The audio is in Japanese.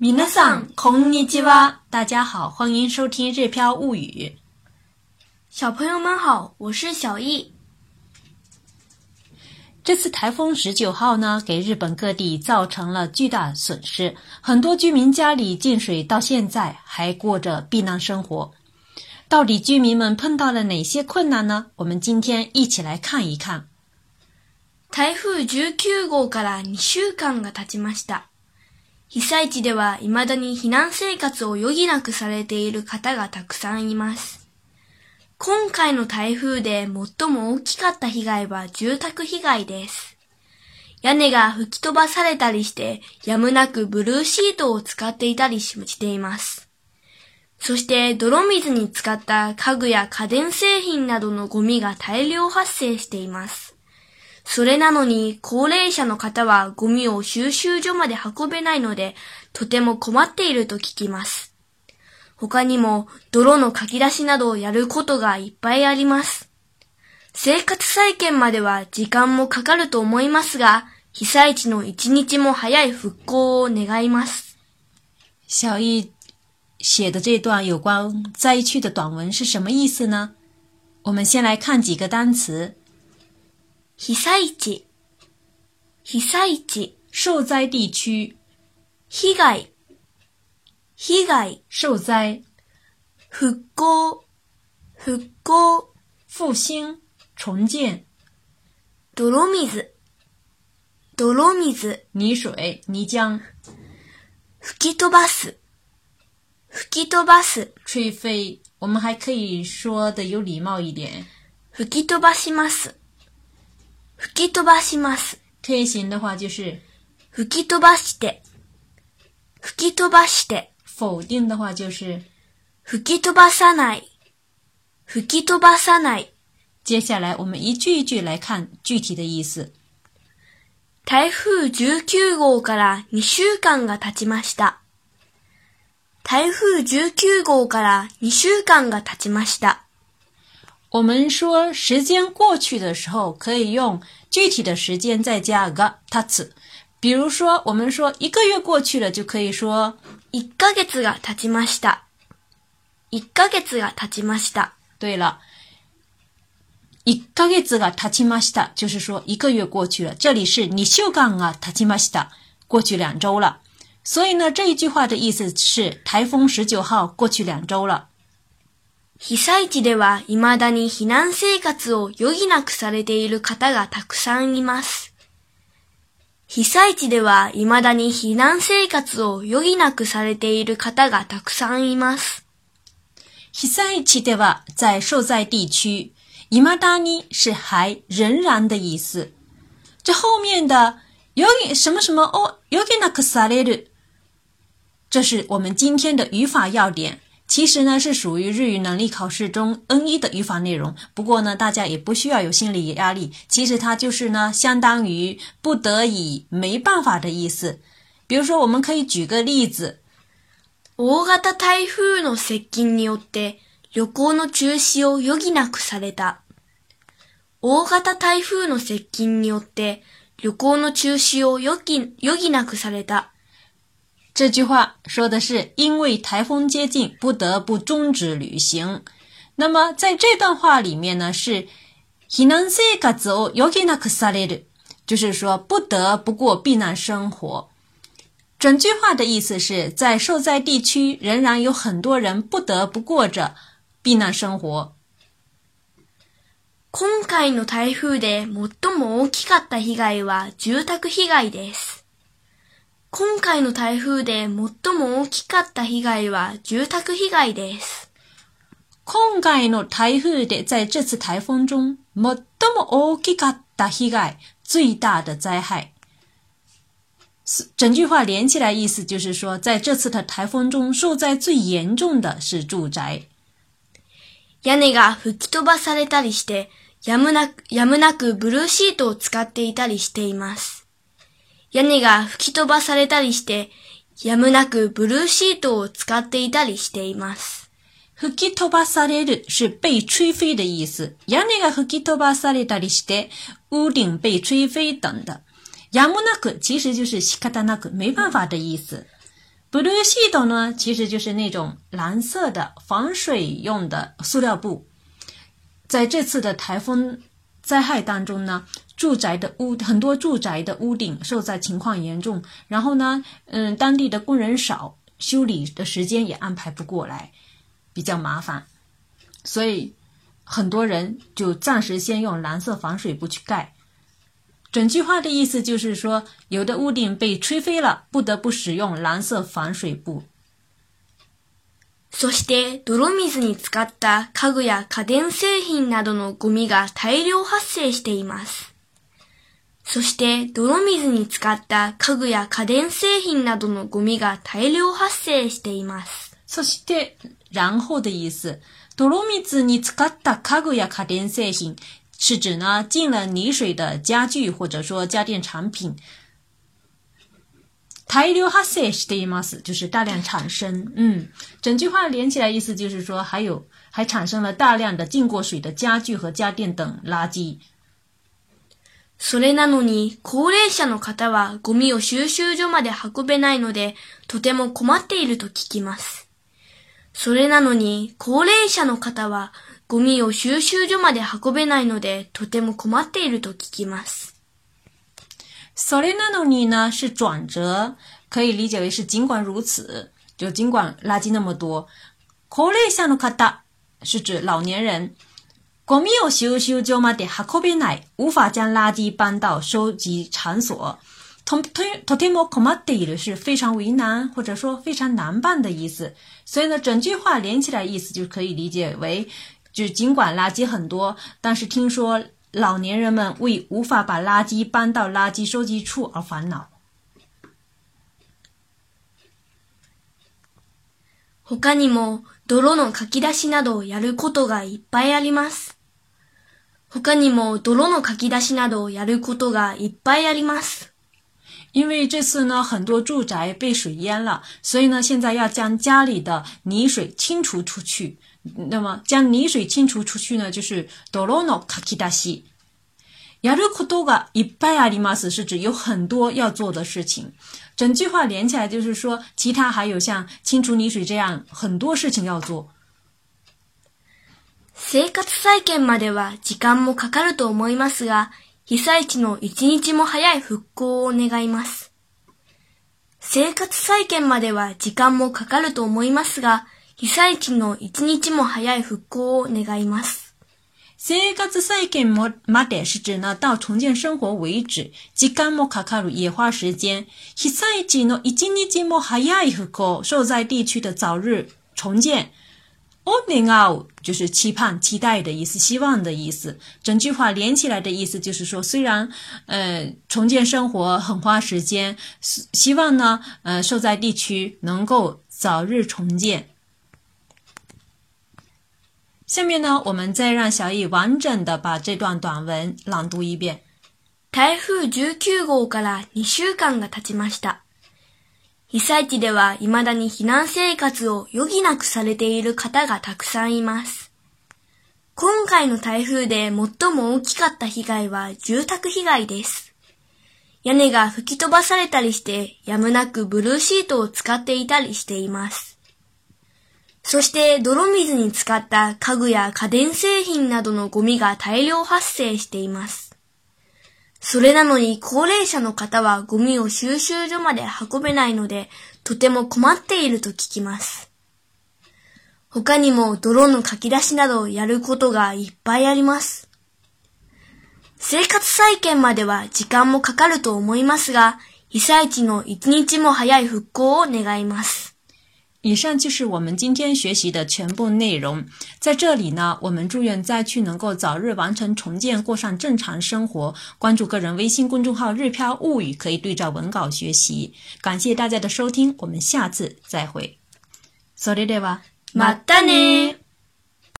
皆さん、こんにちは。大家好，欢迎收听《日飘物语》。小朋友们好，我是小易。这次台风十九号呢，给日本各地造成了巨大损失，很多居民家里进水，到现在还过着避难生活。到底居民们碰到了哪些困难呢？我们今天一起来看一看。台風19号から2週間が経ちました。 被災地では未だに避難生活を余儀なくされている方がたくさんいます。今回の台風で最も大きかった被害は住宅被害です。屋根が吹き飛ばされたりして、やむなくブルーシートを使っていたりしています。そして泥水に使った家具や家電製品などのゴミが大量発生しています。それなのに、高齢者の方はゴミを収集所まで運べないので、とても困っていると聞きます。他にも、泥のかき出しなどをやることがいっぱいあります。生活再建までは時間もかかると思いますが、被災地の一日も早い復興を願います。小易写的这段有关灾区的短文是什么意思呢？我们先来看几个单词。被災地、被災地、受灾地区、被害、被害、受災、復興、復興、復興、重建、泥水、泥水、泥水、泥浆、吹き飛ばす、吹き飛ばす、吹飞。我们还可以说的有礼貌一点，吹き飛ばします。吹き飛ばします。推行的话就是、吹き飛ばして、吹き飛ばして。否定的话就是、吹き飛ばさない、吹き飛ばさない。接下来我们一句一句来看具体的意思。台風19号から2週間が経ちました。台風19号から2週間が経ちました。我们说时间过去的时候，可以用具体的时间再加个たつ。比如说，我们说一个月过去了，就可以说一ヶ月が経ちました。一ヶ月が経ちました。对了，一ヶ月が経ちました，就是说一个月过去了。这里是二週間が経ちました，过去两周了。所以呢，这一句话的意思是台风十九号过去两周了。 被災地では未だに避難生活を余儀なくされている方がたくさんいます。被災地では未だに避難生活を余儀なくされている方がたくさんいます。被災地では在受灾地区，未だに是还仍然的意思。这后面的余儀什么什么哦，余儀なくされる，这是我们今天的语法要点。其实呢，是属于日语能力考试中 N 一的语法内容。不过呢，大家也不需要有心理压力。其实它就是呢，相当于不得已、没办法的意思。比如说，我们可以举个例子：大型台風の接近によって旅行の中止を余儀なくされた。大型台風の接近によって旅行の中止を余儀なくされた。 这句话说的是因为台风接近，不得不终止旅行。那么在这段话里面呢，是避難生活を余儀なくされる，就是说不得不过避难生活。整句话的意思是在受灾地区仍然有很多人不得不过着避难生活。今回の台風で最も大きかった被害は住宅被害です。 今回の台風で最も大きかった被害は住宅被害です。今回の台風で在这次台風中最も大きかった被害、最大的灾害。整句话连起来意思就是说，在这次的台风中受灾最严重的是住宅。屋根が吹き飛ばされたりして、やむなく、やむなくブルーシートを使っていたりしています。屋根が吹き飛ばされたりして、やむなくブルーシートを使っていたりしています。吹き飛ばされる是被吹飞的意思。屋根が吹き飛ばされたりして、屋顶被吹飞等的。やむなく其实就是仕方なく、没办法的意思。blue sheet 呢，其实就是那种蓝色的防水用的塑料布。在这次的台风灾害当中呢，住宅的屋很多住宅的屋顶受灾情况严重，然后呢，嗯，当地的工人少，修理的时间也安排不过来，比较麻烦，所以很多人就暂时先用蓝色防水布去盖。整句话的意思就是说，有的屋顶被吹飞了，不得不使用蓝色防水布。そして泥水に使った家具や家電製品などのゴミが大量発生しています。 そして泥水に使った家具や家電製品などのゴミが大量発生しています。そして、然后的意思。泥水に使った家具や家電製品是指呢进了泥水的家具或者说家电产品。大量発生しています，就是大量产生。嗯，整句话连起来意思就是说，还有还产生了大量的浸过水的家具和家电等垃圾。それなのに、高齢者の方はゴミを収集所まで運べないので、とても困っていると聞きます。それなのに、高齢者の方はゴミを収集所まで運べないので、とても困っていると聞きます。それなのに呢是转折，可以理解为是尽管如此，就尽管垃圾那么多。高齢者の方是指老年人。ゴミを収集所まで運べない，无法将垃圾搬到收集场所。とととても困っている是非常为难，或者说非常难办的意思。所以呢，整句话连起来意思就可以理解为。就尽管垃圾很多，但是听说老年人们为无法把垃圾搬到垃圾收集处而烦恼。他にも 泥のかき出しなどをやることがいっぱいあります。他にも泥のかき出しなどをやることがいっぱいあります。因为这次呢，很多住宅被水淹了，所以呢，现在要将家里的泥水清除出去。那么将泥水清除出去呢，就是泥のかき出し。やることがいっぱいあります是指有很多要做的事情。整句话连起来就是说，其他还有像清除泥水这样很多事情要做。生活再建までは時間もかかると思いますが、被災地の一日も早い復興を願います。生活再建までは時間もかかると思いますが、被災地の一日も早い復興を願います。生活再建まで是指呢到重建生活为止，時間もかかる也花时间。被災地の一日も早い復興，受灾地区的早日重建。お願う就是期盼、期待的意思，希望的意思。整句话连起来的意思就是说，虽然呃重建生活很花时间，希望呢呃受灾地区能够早日重建。 下面呢，我们再让小易完整的把这段短文朗读一遍。台風19号から2週間が経ちました。被災地では未だに避難生活を余儀なくされている方がたくさんいます。今回の台風で最も大きかった被害は住宅被害です。屋根が吹き飛ばされたりしてやむなくブルーシートを使っていたりしています。そして泥水に使った家具や家電製品などのゴミが大量発生しています。それなのに高齢者の方はゴミを収集所まで運べないので、とても困っていると聞きます。他にも泥のかき出しなどをやることがいっぱいあります。生活再建までは時間もかかると思いますが、被災地の一日も早い復興を願います。以上就是我们今天学习的全部内容。在这里呢，我们祝愿灾区能够早日完成重建，过上正常生活。关注个人微信公众号“日飘物语”，可以对照文稿学习。感谢大家的收听，我们下次再会。それでは、またね。